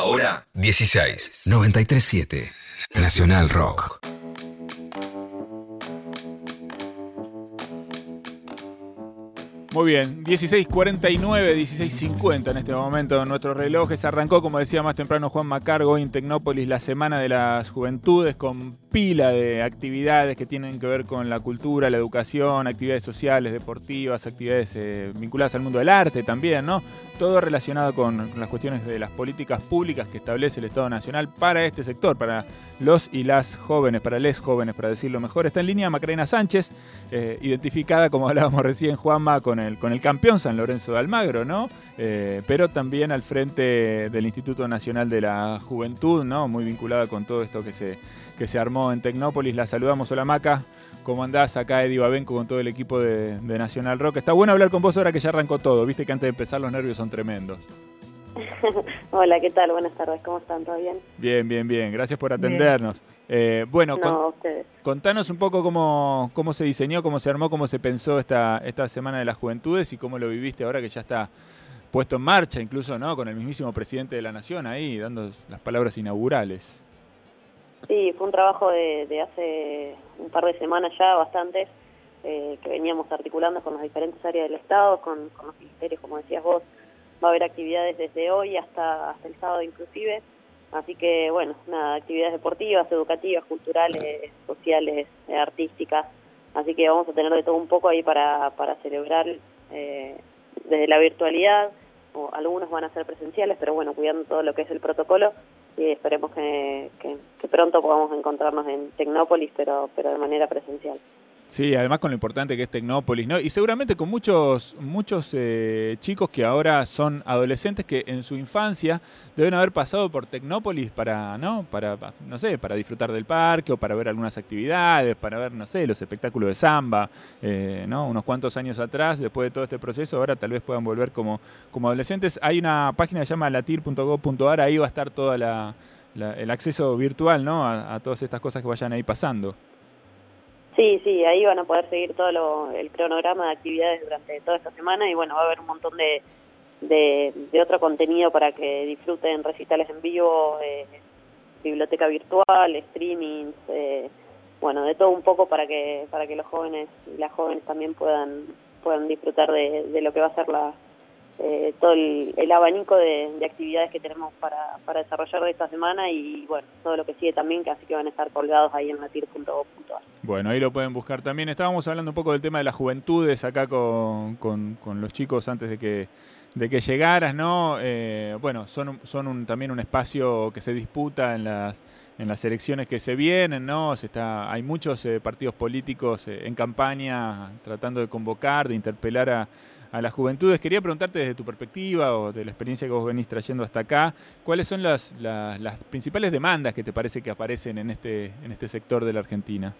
Ahora 16. 937. Nacional Rock. Muy bien, 16.49, 16.50 en este momento nuestros relojes. Arrancó, como decía más temprano Juan Macargo, en Tecnópolis la Semana de las Juventudes con pila de actividades que tienen que ver con la cultura, la educación, actividades sociales, deportivas, actividades eh, vinculadas al mundo del arte también, ¿no? Todo relacionado con, las cuestiones de las políticas públicas que establece el Estado Nacional para este sector, para los y las jóvenes, para les jóvenes, para decirlo mejor. Está en línea Macarena Sánchez, eh, identificada, como hablábamos recién, Juanma, con con el campeón San Lorenzo de Almagro, ¿no? Eh, pero también al frente del Instituto Nacional de la Juventud, ¿no? Muy vinculada con todo esto que se, que se armó en Tecnópolis. La saludamos. Hola Maca, ¿cómo andás? Acá Eddie Babenco con todo el equipo de, Nacional Rock. Está bueno hablar con vos ahora que ya arrancó todo. Viste que antes de empezar los nervios son tremendos. Hola, ¿qué tal? Buenas tardes, ¿cómo están? ¿Todo bien? Bien, bien, bien. Gracias por atendernos. Eh, bueno, contanos un poco cómo, cómo se diseñó, cómo se armó, cómo se pensó esta, esta Semana de las Juventudes y cómo lo viviste ahora que ya está puesto en marcha, incluso no con el mismísimo presidente de la Nación ahí, dando las palabras inaugurales. Sí, fue un trabajo de, hace un par de semanas ya, bastantes, eh, que veníamos articulando con las diferentes áreas del Estado, con, los ministerios, como decías vos. Va a haber actividades desde hoy hasta, hasta el sábado inclusive. Así que, bueno, nada, actividades deportivas, educativas, culturales, sociales, eh, artísticas. Así que vamos a tener de todo un poco ahí para, para celebrar eh, desde la virtualidad. O algunos van a ser presenciales, pero bueno, cuidando todo lo que es el protocolo y esperemos que, pronto podamos encontrarnos en Tecnópolis, pero, pero de manera presencial. Sí, además con lo importante que es Tecnópolis, ¿no? Y seguramente con muchos, muchos eh, chicos que ahora son adolescentes que en su infancia deben haber pasado por Tecnópolis para, ¿no? Para, no sé, para disfrutar del parque o para ver algunas actividades, para ver, no sé, los espectáculos de samba, eh, ¿no? Unos cuantos años atrás, después de todo este proceso, ahora tal vez puedan volver como, como adolescentes. Hay una página que se llama latir.gov.ar, ahí va a estar todo el acceso virtual, ¿no? a todas estas cosas que vayan ahí pasando. Sí, sí, ahí van a poder seguir todo el cronograma de actividades durante toda esta semana y bueno, va a haber un montón de, de, otro contenido para que disfruten recitales en vivo, eh, biblioteca virtual, streamings, eh, bueno, de todo un poco para que para que los jóvenes y las jóvenes también puedan puedan disfrutar de, de lo que va a ser la, eh, todo el, abanico de, actividades que tenemos para, desarrollar de esta semana y bueno, todo lo que sigue también, que así que van a estar colgados ahí en latir.gov.ar. Bueno, ahí lo pueden buscar también. Estábamos hablando un poco del tema de las juventudes acá con, con, los chicos antes de que de que llegaras, ¿no? Eh, bueno, son, son también un espacio que se disputa en las en las elecciones que se vienen, ¿no? Se está, hay muchos eh, partidos políticos en campaña tratando de convocar, de interpelar a, a las juventudes. Quería preguntarte desde tu perspectiva o de la experiencia que vos venís trayendo hasta acá, ¿cuáles son las, las, principales demandas que te parece que aparecen en este, en este sector de la Argentina?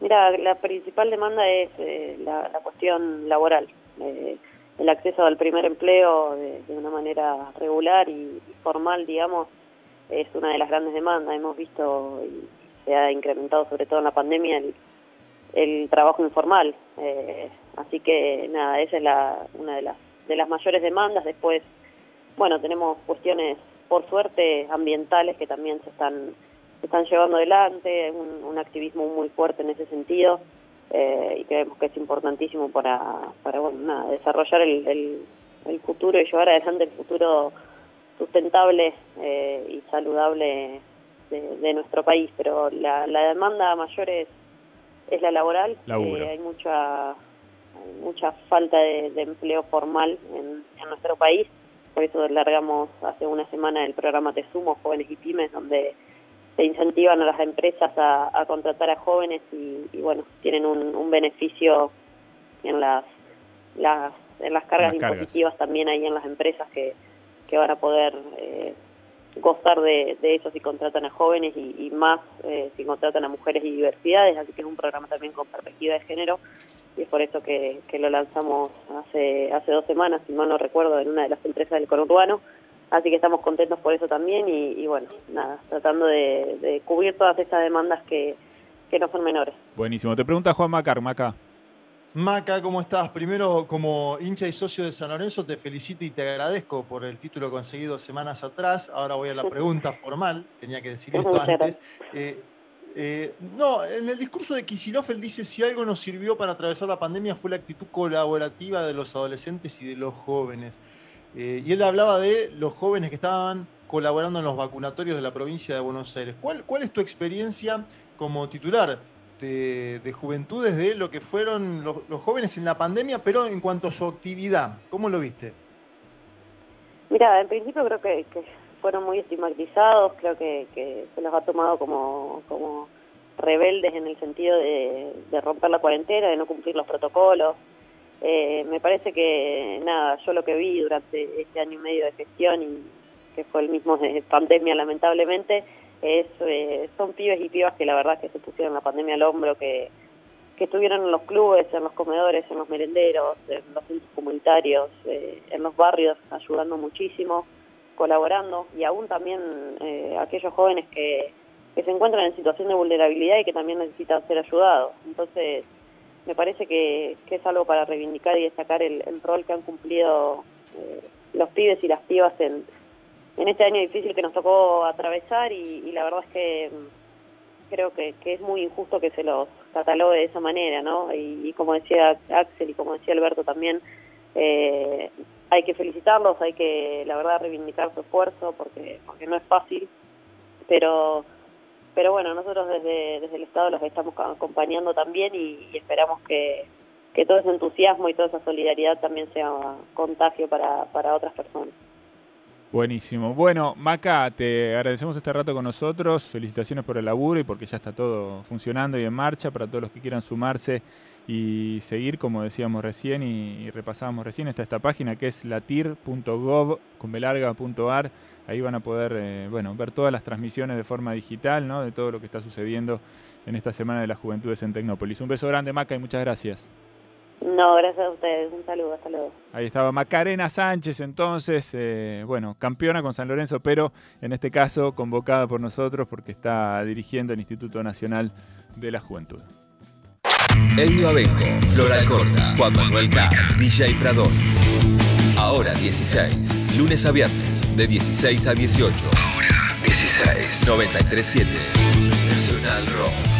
Mira, la principal demanda es eh, la, cuestión laboral, eh, el acceso al primer empleo de, una manera regular y, formal, digamos, es una de las grandes demandas. Hemos visto y se ha incrementado sobre todo en la pandemia el, el trabajo informal. Eh, así que nada, esa es la, una de las, de las mayores demandas. Después, bueno, tenemos cuestiones, por suerte, ambientales que también se están, se están llevando adelante, un, un activismo muy fuerte en ese sentido. Eh, y creemos que es importantísimo para, para bueno, nada, desarrollar el, el, el futuro y llevar adelante el futuro sustentable eh, y saludable de, de, nuestro país. Pero la, la demanda mayor es es la laboral. Eh, hay mucha mucha falta de, empleo formal en, nuestro país. Por eso largamos hace una semana el programa Te Sumo, Jóvenes y Pymes, donde se incentivan a las empresas a, contratar a jóvenes y, bueno, tienen un, beneficio en las, las, en las cargas, impositivas también ahí en las empresas que, que van a poder eh, gozar de, de, eso si contratan a jóvenes y, más eh, si contratan a mujeres y diversidades, así que es un programa también con perspectiva de género y es por eso que, lo lanzamos hace hace dos semanas, si mal no recuerdo, en una de las empresas del conurbano, así que estamos contentos por eso también y, bueno, nada, tratando de, cubrir todas estas demandas que, que no son menores. Buenísimo, te pregunta Juan Macar, Maca. Maca, ¿cómo estás? Primero, como hincha y socio de San Lorenzo, te felicito y te agradezco por el título conseguido semanas atrás. Ahora voy a la pregunta formal, tenía que decir esto antes. Eh, eh, no, en el discurso de Kisilov él dice si algo nos sirvió para atravesar la pandemia fue la actitud colaborativa de los adolescentes y de los jóvenes. Eh, y él hablaba de los jóvenes que estaban colaborando en los vacunatorios de la provincia de Buenos Aires. ¿Cuál, es tu experiencia como titular de, juventudes de lo que fueron los, jóvenes en la pandemia, pero en cuanto a su actividad? ¿Cómo lo viste? Mira, en principio creo que, fueron muy estigmatizados, creo que, se los ha tomado como, como rebeldes en el sentido de, de romper la cuarentena, de no cumplir los protocolos. Eh, me parece que, nada, yo lo que vi durante este año y medio de gestión, y que fue el mismo de pandemia lamentablemente, es, eh, son pibes y pibas que la verdad que se pusieron la pandemia al hombro, que, que estuvieron en los clubes, en los comedores, en los merenderos, en los centros comunitarios, eh, en los barrios, ayudando muchísimo, colaborando, y aún también aquellos jóvenes que, que se encuentran en situación de vulnerabilidad y que también necesitan ser ayudados. Entonces, me parece que, es algo para reivindicar y destacar el, rol que han cumplido eh, los pibes y las pibas en, en este año difícil que nos tocó atravesar y, la verdad es que mm, creo que, es muy injusto que se los catalogue de esa manera, ¿no? Y, como decía Axel y como decía Alberto también, eh, hay que felicitarlos, hay que, la verdad, reivindicar su esfuerzo porque, porque no es fácil, pero pero bueno, nosotros desde, desde el Estado los estamos acompañando también y, esperamos que, todo ese entusiasmo y toda esa solidaridad también sea contagio para, para otras personas. Buenísimo. Bueno, Maca, te agradecemos este rato con nosotros. Felicitaciones por el laburo y porque ya está todo funcionando y en marcha para todos los que quieran sumarse y seguir, como decíamos recién y, repasábamos recién, está esta página que es latir.gov.ar. Ahí van a poder eh, bueno, ver todas las transmisiones de forma digital ¿no? de todo lo que está sucediendo en esta Semana de las Juventudes en Tecnópolis. Un beso grande, Maca, y muchas gracias. No, gracias a ustedes. Un saludo, hasta luego. Ahí estaba Macarena Sánchez, entonces, eh, bueno, campeona con San Lorenzo, pero en este caso convocada por nosotros porque está dirigiendo el Instituto Nacional de la Juventud. Elio Abenco, Floral Corta, Juan Manuel K, DJ Pradón. Ahora 16, lunes a viernes, de 16 a 18. Ahora 16. 937 Nacional Rock.